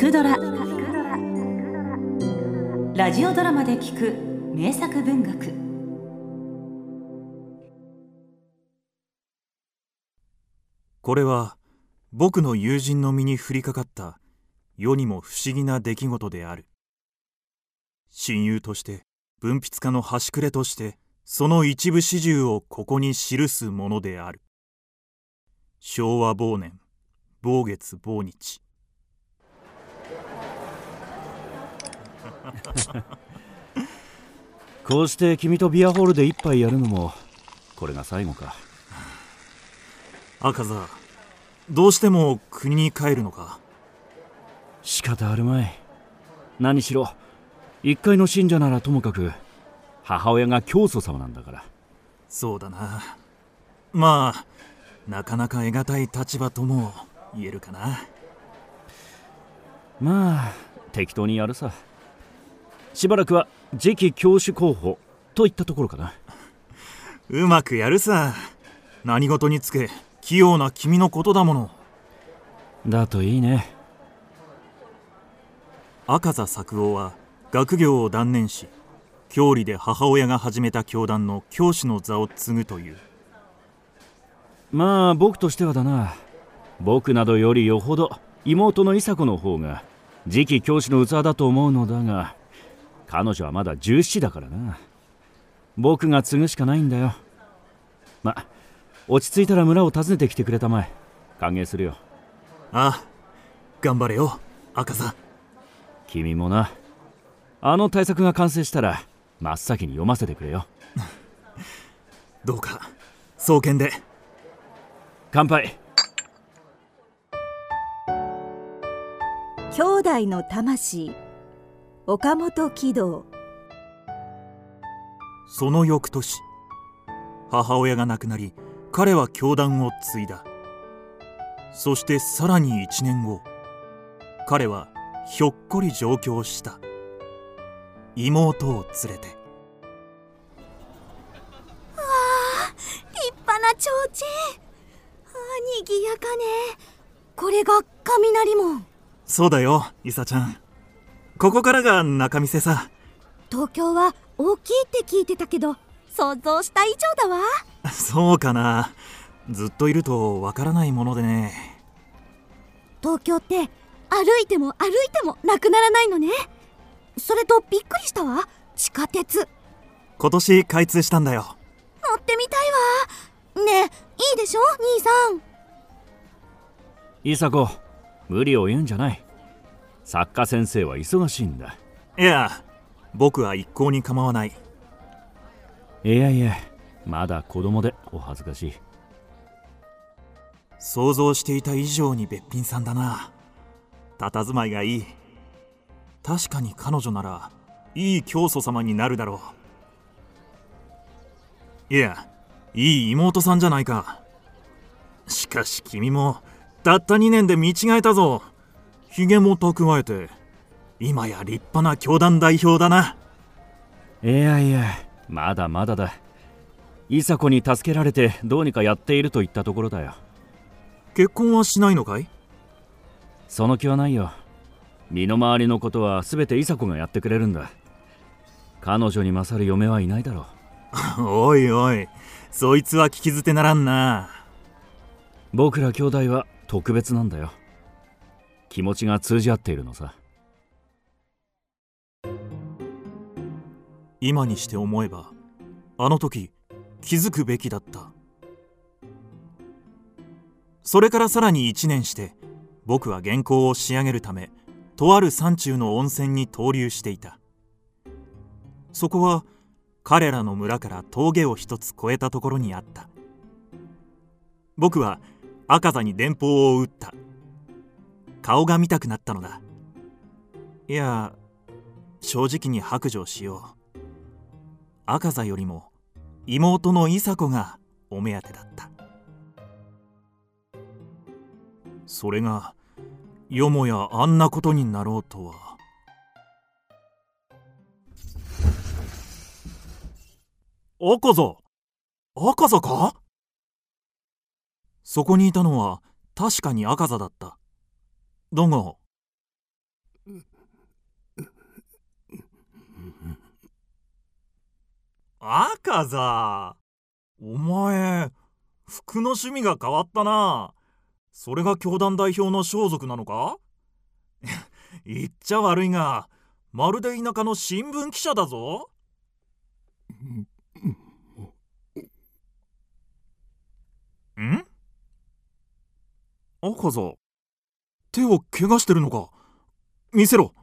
くドラ」ラジオドラマで聞く名作文学。これは僕の友人の身に降りかかった世にも不思議な出来事である。親友として文筆家の端くれとしてその一部始終をここに記すものである。昭和忘年某月某日。こうして君とビアホールで一杯やるのもこれが最後か。赤座どうしても国に帰るのか？仕方あるまい。何しろ一階の信者ならともかく母親が教祖様なんだから。そうだな。まあなかなか得難い立場とも言えるかな。まあ適当にやるさしばらくは次期教師候補といったところかな。うまくやるさ。何事につけ器用な君のことだもの。だといいね。赤座作夫は学業を断念し郷里で母親が始めた教団の教師の座を継ぐという。まあ僕としてはだな。僕などよりよほど妹の伊佐子の方が次期教師の器だと思うのだが彼女はまだ17だからな。僕が継ぐしかないんだよ。ま落ち着いたら村を訪ねてきてくれたまえ。歓迎するよ。ああ頑張れよ赤座君もな。あの対策が完成したら真っ先に読ませてくれよ。どうか双剣で。乾杯。兄弟の魂岡本喜道。その翌年母親が亡くなり彼は教団を継いだ。そしてさらに1年後彼はひょっこり上京した。妹を連れて。わあ立派な提灯。あにぎやかね。これが雷門。そうだよ伊佐ちゃんここからが仲見世さ。東京は大きいって聞いてたけど想像した以上だわ。そうかな。ずっといるとわからないものでね。東京って歩いても歩いてもなくならないのね。それとびっくりしたわ。地下鉄。今年開通したんだよ。乗ってみたいわ。ねえいいでしょ？兄さん。伊佐子無理を言うんじゃない作家先生は忙しいんだ。いや僕は一向に構わない。いやいやまだ子供でお恥ずかしい。想像していた以上にべっぴんさんだな。佇まいがいい。確かに彼女ならいい教祖様になるだろう。いやいい妹さんじゃないか。しかし君もたった2年で見違えたぞひげも蓄えて今や立派な教団代表だな。いやいやまだまだだ。伊佐子に助けられてどうにかやっているといったところだよ。結婚はしないのかい？その気はないよ。身の回りのことは全て伊佐子がやってくれるんだ。彼女に勝る嫁はいないだろう。おいおいそいつは聞き捨てならんな。僕ら兄弟は特別なんだよ気持ちが通じ合っているのさ。今にして思えばあの時気づくべきだった。それからさらに1年して僕は原稿を仕上げるためとある山中の温泉に投留していた。そこは彼らの村から峠を一つ越えたところにあった。僕は赤座に電報を打った。顔が見たくなったのだ。いや正直に白状しよう。赤座よりも妹の伊佐子がお目当てだった。それがよもやあんなことになろうとは。赤座赤座か？そこにいたのは確かに赤座だった。どご赤座。お前服の趣味が変わったな。それが教団代表の装束なのか？言っちゃ悪いがまるで田舎の新聞記者だぞ。ん？赤座。手を怪我してるのか。見せろ。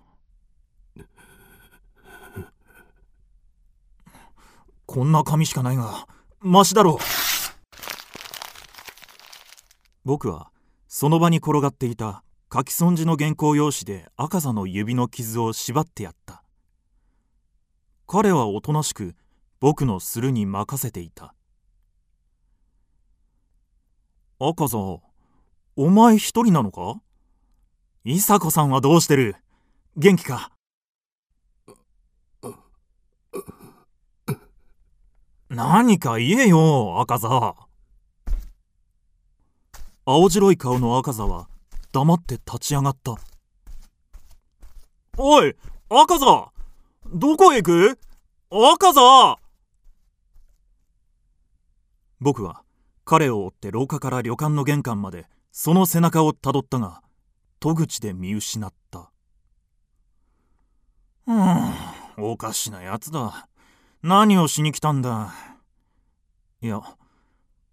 こんな紙しかないがマシだろ。う僕はその場に転がっていた書き損じの原稿用紙で赤座の指の傷を縛ってやった。彼はおとなしく僕のするに任せていた。赤座お前一人なのか？伊佐子さんはどうしてる？元気か？何か言えよ赤座。青白い顔の赤座は黙って立ち上がった。おい赤座！どこへ行く？赤座！僕は彼を追って廊下から旅館の玄関までその背中をたどったが戸口で見失った。うんおかしなやつだ。何をしに来たんだ。いや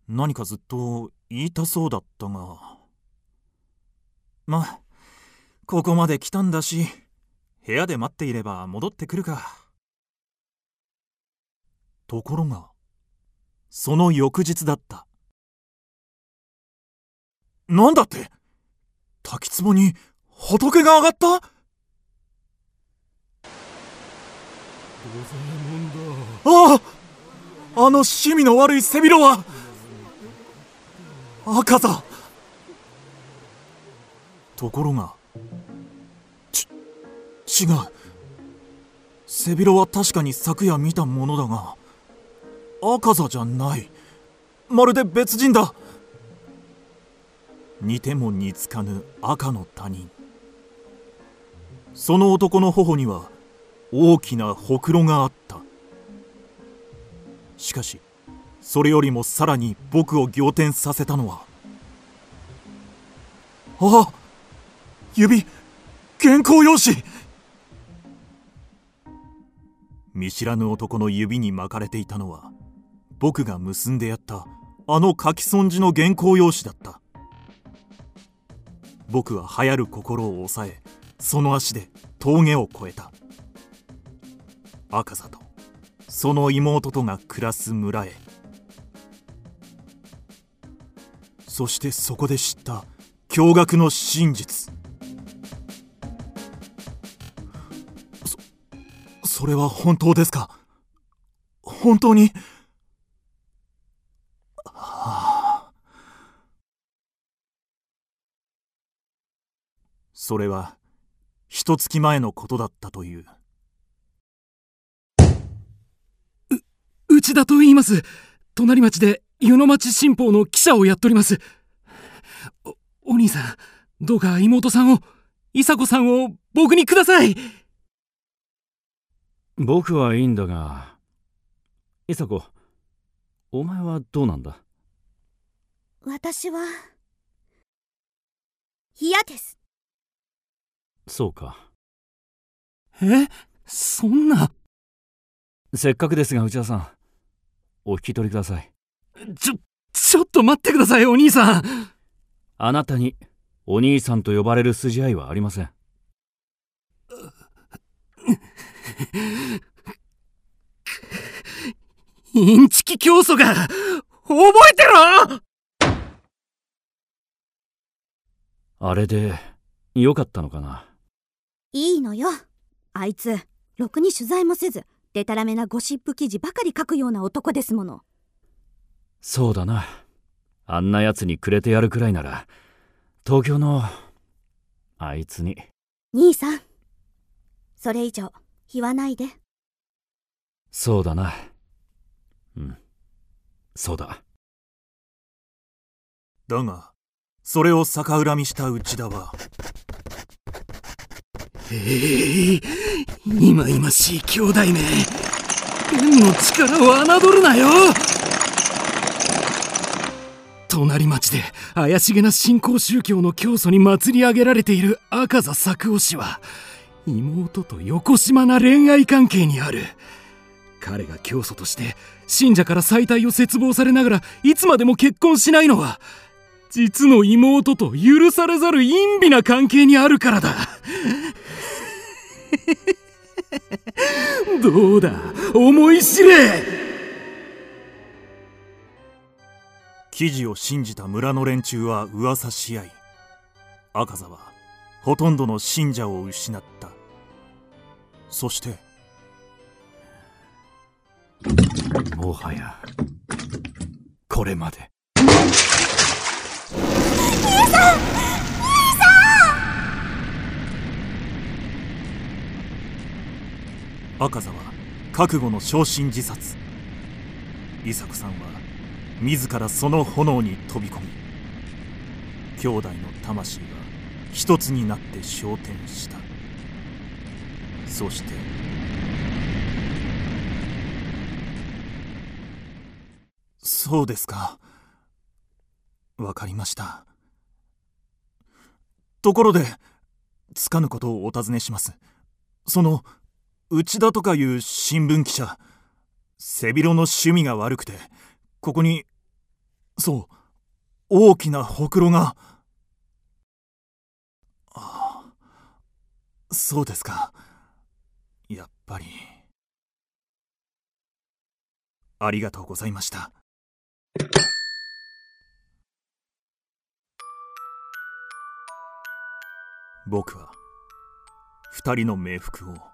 何かずっと言いたそうだったが。まここまで来たんだし部屋で待っていれば戻ってくるか。ところがその翌日だった。なんだって？滝壺に仏が上がった？あああの趣味の悪い背広は？赤座。ところがち違う。背広は確かに昨夜見たものだが赤座じゃない。まるで別人だ似ても似つかぬ赤の他人。その男の頬には大きなほくろがあった。しかしそれよりもさらに僕を仰天させたのは。あ指原稿用紙。見知らぬ男の指に巻かれていたのは僕が結んでやったあの書き損じの原稿用紙だった。僕は流行る心を抑えその足で峠を越えた。赤座とその妹とが暮らす村へ。そしてそこで知った驚愕の真実。そそれは本当ですか？本当に？それは一月前のことだったという。内田と言います。隣町で湯の町新報の記者をやっております。おお兄さんどうか妹さんを伊佐子さんを僕にください。僕はいいんだが伊佐子お前はどうなんだ？私は嫌ですそうか。え？そんな？せっかくですが内田さん。お引き取りください。ちょちょっと待ってくださいお兄さん。あなたにお兄さんと呼ばれる筋合いはありません。インチキ教祖が覚えてろあれでよかったのかな？いいのよ。あいつろくに取材もせずでたらめなゴシップ記事ばかり書くような男ですもの。そうだな。あんな奴にくれてやるくらいなら東京のあいつに。兄さん。それ以上言わないで。そうだな。うん。そうだ。だがそれを逆恨みした内田はええ今々しい兄弟め天の力を侮るなよ。隣町で怪しげな新興宗教の教祖に祭り上げられている赤座作夫氏は妹と横島な恋愛関係にある。彼が教祖として信者から再退を切望されながらいつまでも結婚しないのは実の妹と許されざる陰微な関係にあるからだ。どうだ？思い知れ！記事を信じた村の連中は噂し合い赤座はほとんどの信者を失った。そしてもはやこれまで。赤座は覚悟の焼身自殺。伊佐子さんは自らその炎に飛び込み兄弟の魂は一つになって昇天した。そしてそうですか。わかりました。ところでつかぬことをお尋ねします。その内田とかいう新聞記者。背広の趣味が悪くてここにそう大きなほくろが。ああそうですか。やっぱり。ありがとうございました。僕は二人の冥福を。